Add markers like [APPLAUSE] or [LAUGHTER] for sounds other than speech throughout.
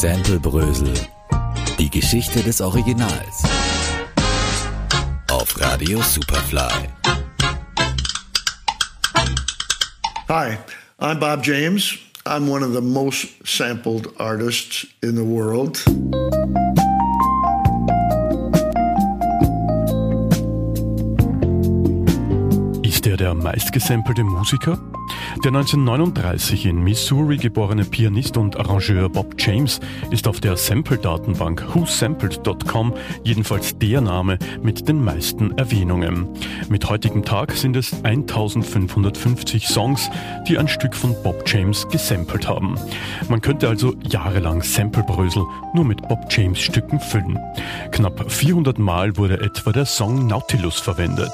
Sample Brösel. Die Geschichte des Originals. Auf Radio Superfly. Hi, I'm Bob James. I'm one of the most sampled artists in the world. Ist er der meistgesampelte Musiker? Der 1939 in Missouri geborene Pianist und Arrangeur Bob James ist auf der Sample-Datenbank whosampled.com jedenfalls der Name mit den meisten Erwähnungen. Mit heutigem Tag sind es 1550 Songs, die ein Stück von Bob James gesampelt haben. Man könnte also jahrelang Samplebrösel nur mit Bob James Stücken füllen. Knapp 400 Mal wurde etwa der Song Nautilus verwendet.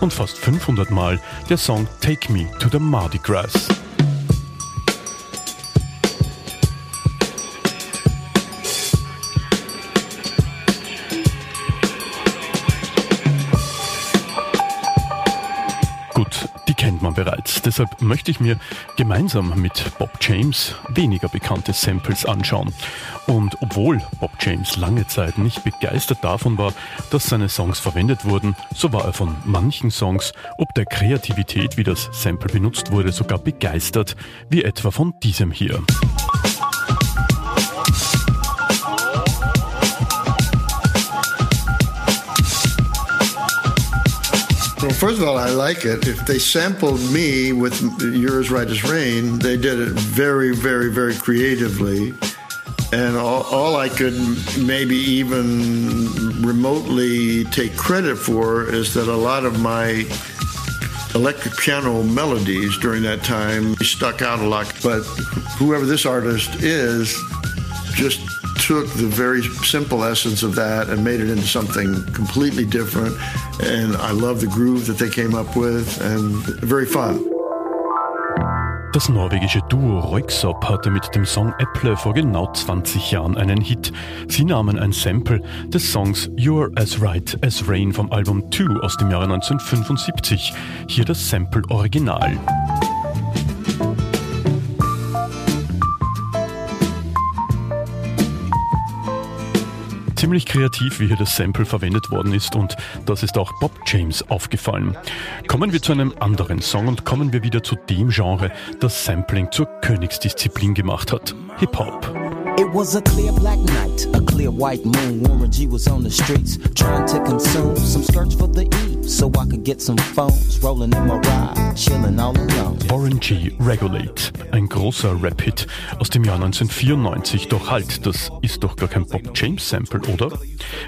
Und fast 500 Mal der Song Take Me to the Mardi Gras. Kennt man bereits. Deshalb möchte ich mir gemeinsam mit Bob James weniger bekannte Samples anschauen. Und obwohl Bob James lange Zeit nicht begeistert davon war, dass seine Songs verwendet wurden, so war er von manchen Songs, ob der Kreativität, wie das Sample benutzt wurde, sogar begeistert, wie etwa von diesem hier. First of all, I like it. If they sampled me with Yours Right as Rain, they did it very, very, very creatively. And all, all, I could maybe even remotely take credit for is that a lot of my electric piano melodies during that time stuck out a lot. But whoever this artist is just took the very simple essence of that and made it into something completely different. And I love the groove that they came up with and very fun. Das norwegische Duo Röyksopp hatte mit dem Song Apple vor genau 20 Jahren einen Hit. Sie nahmen ein Sample des Songs You're As Right As Rain vom Album 2 aus dem Jahre 1975. Hier das Sample Original. Ziemlich kreativ, wie hier das Sample verwendet worden ist und das ist auch Bob James aufgefallen. Kommen wir zu einem anderen Song und kommen wir wieder zu dem Genre, das Sampling zur Königsdisziplin gemacht hat. Hip-Hop. It was a clear black night, a clear white moon. Warren G was on the streets trying to consume some skirts for the E, so I could get some phones. Rolling in my ride, chilling all alone. G Regulate, ein großer Rap-Hit aus dem Jahr 1994. Doch halt, das ist doch gar kein Bob James Sample, oder?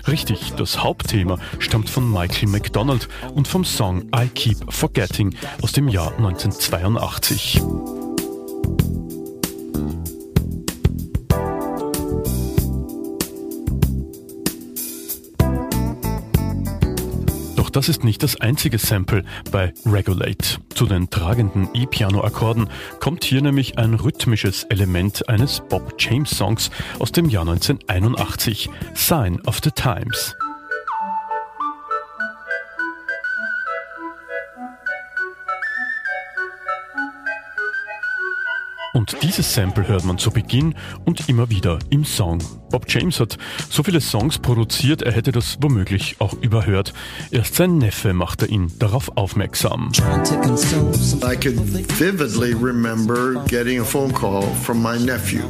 Richtig, das Hauptthema stammt von Michael McDonald und vom Song I Keep Forgetting aus dem Jahr 1982. das ist nicht das einzige Sample bei Regulate. Zu den tragenden E-Piano-Akkorden kommt hier nämlich ein rhythmisches Element eines Bob James Songs aus dem Jahr 1981, Sign of the Times. Und dieses Sample hört man zu Beginn und immer wieder im Song. Bob James hat so viele Songs produziert, er hätte das womöglich auch überhört. Erst sein Neffe machte ihn darauf aufmerksam. I could vividly remember getting a phone call from my nephew.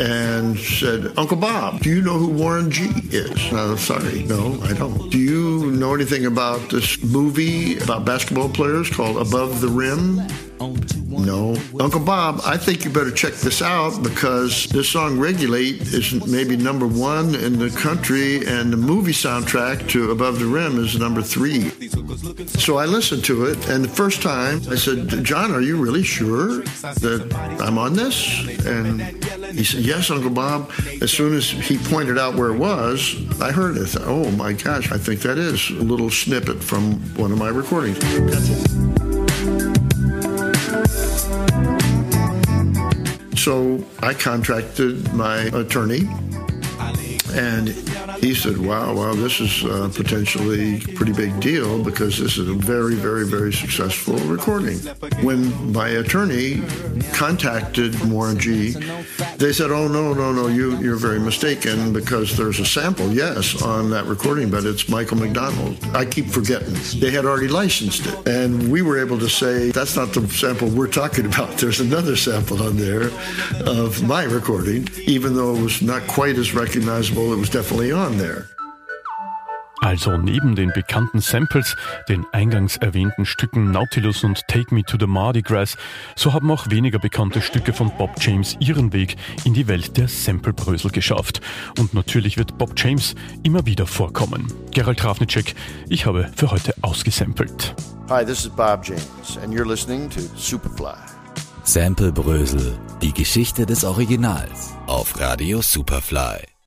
and said, Uncle Bob, do you know who Warren G is? And sorry, no, I don't. Do you know anything about this movie about basketball players called Above the Rim? No. Uncle Bob, I think you better check this out because this song Regulate is maybe number one in the country, and the movie soundtrack to Above the Rim is number three. So I listened to it, and the first time I said, John, are you really sure that I'm on this? And he said, Yes, Uncle Bob. As soon as he pointed out where it was, I heard it. oh my gosh, I think that is a little snippet from one of my recordings. So I contracted my attorney And he said, wow, wow, this is uh, potentially a pretty big deal because this is a very, very, very successful recording. When my attorney contacted Warren G, they said, oh, no, no, no, you, you're very mistaken because there's a sample, yes, on that recording, but it's Michael McDonald. I keep forgetting. They had already licensed it. And we were able to say, that's not the sample we're talking about. [LAUGHS] There's another sample on there of my recording, even though it was not quite as recognizable, it was definitely on there. Also neben den bekannten Samples, den eingangs erwähnten Stücken Nautilus und Take Me to the Mardi Gras, so haben auch weniger bekannte Stücke von Bob James ihren Weg in die Welt der Samplebrösel geschafft. Und natürlich wird Bob James immer wieder vorkommen. Gerald Trafnicek, ich habe für heute ausgesampelt. Hi, this is Bob James and you're listening to Superfly. Samplebrösel, die Geschichte des Originals auf Radio Superfly.